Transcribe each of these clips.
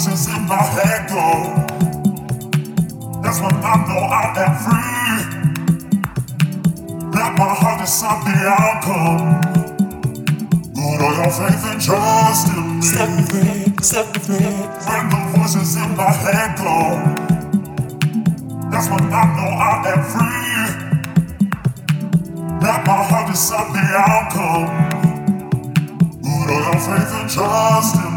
emotions in my head go. That's when I know I am free. That my heart is not the outcome. But I your faith and trust in me. Step with me, step with me. When the voices in my head go. That's when I know I am free. That my heart is not the outcome. But I your faith and trust in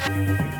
Thank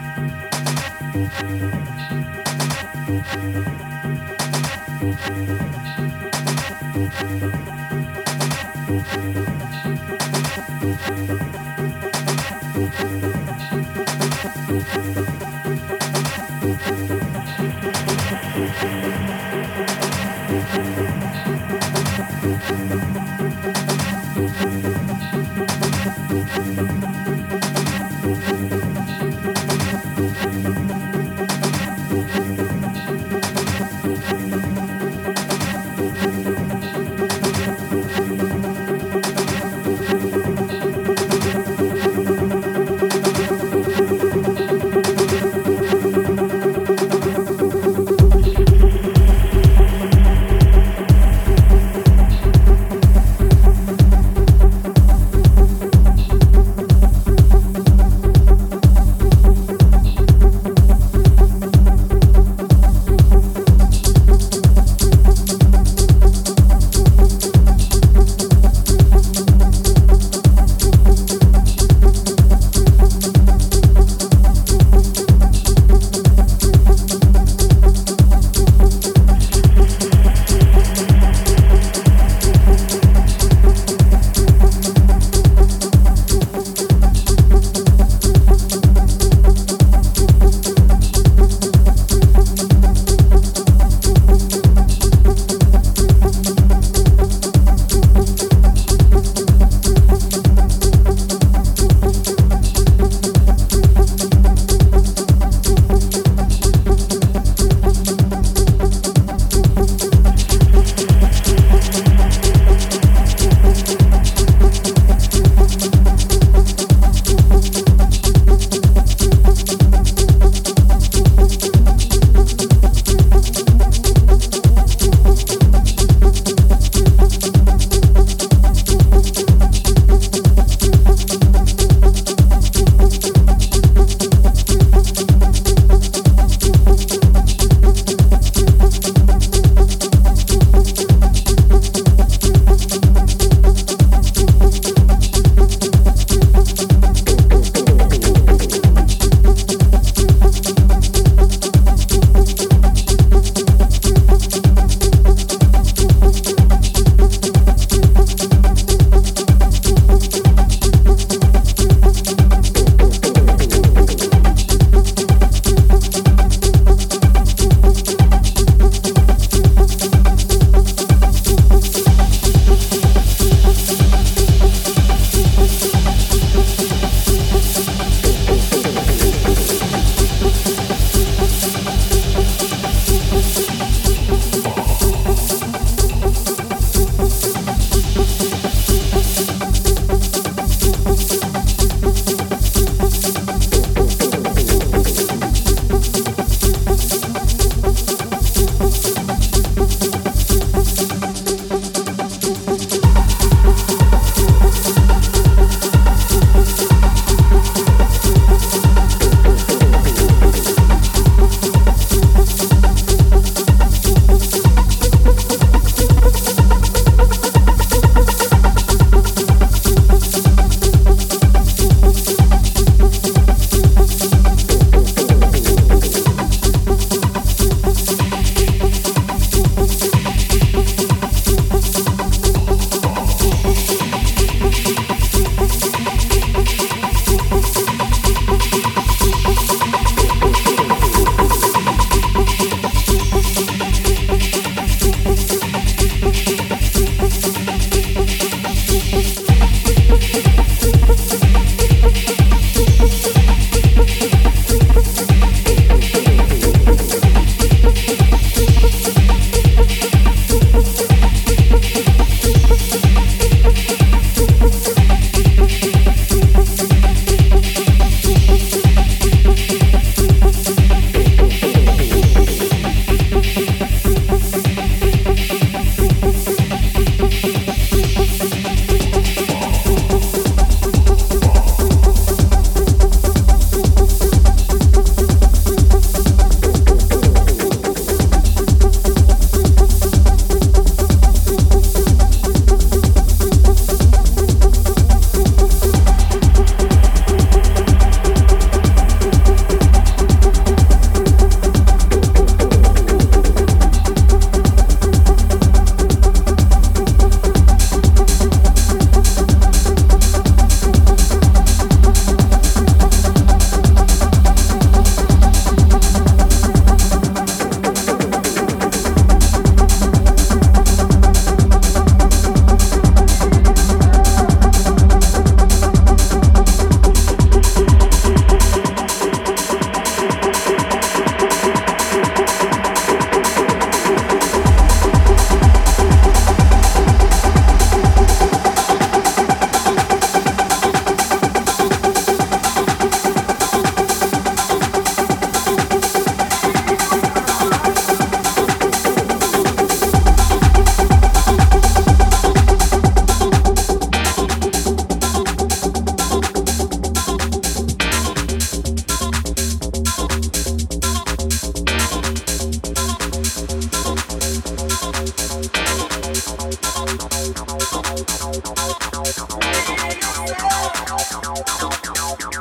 Música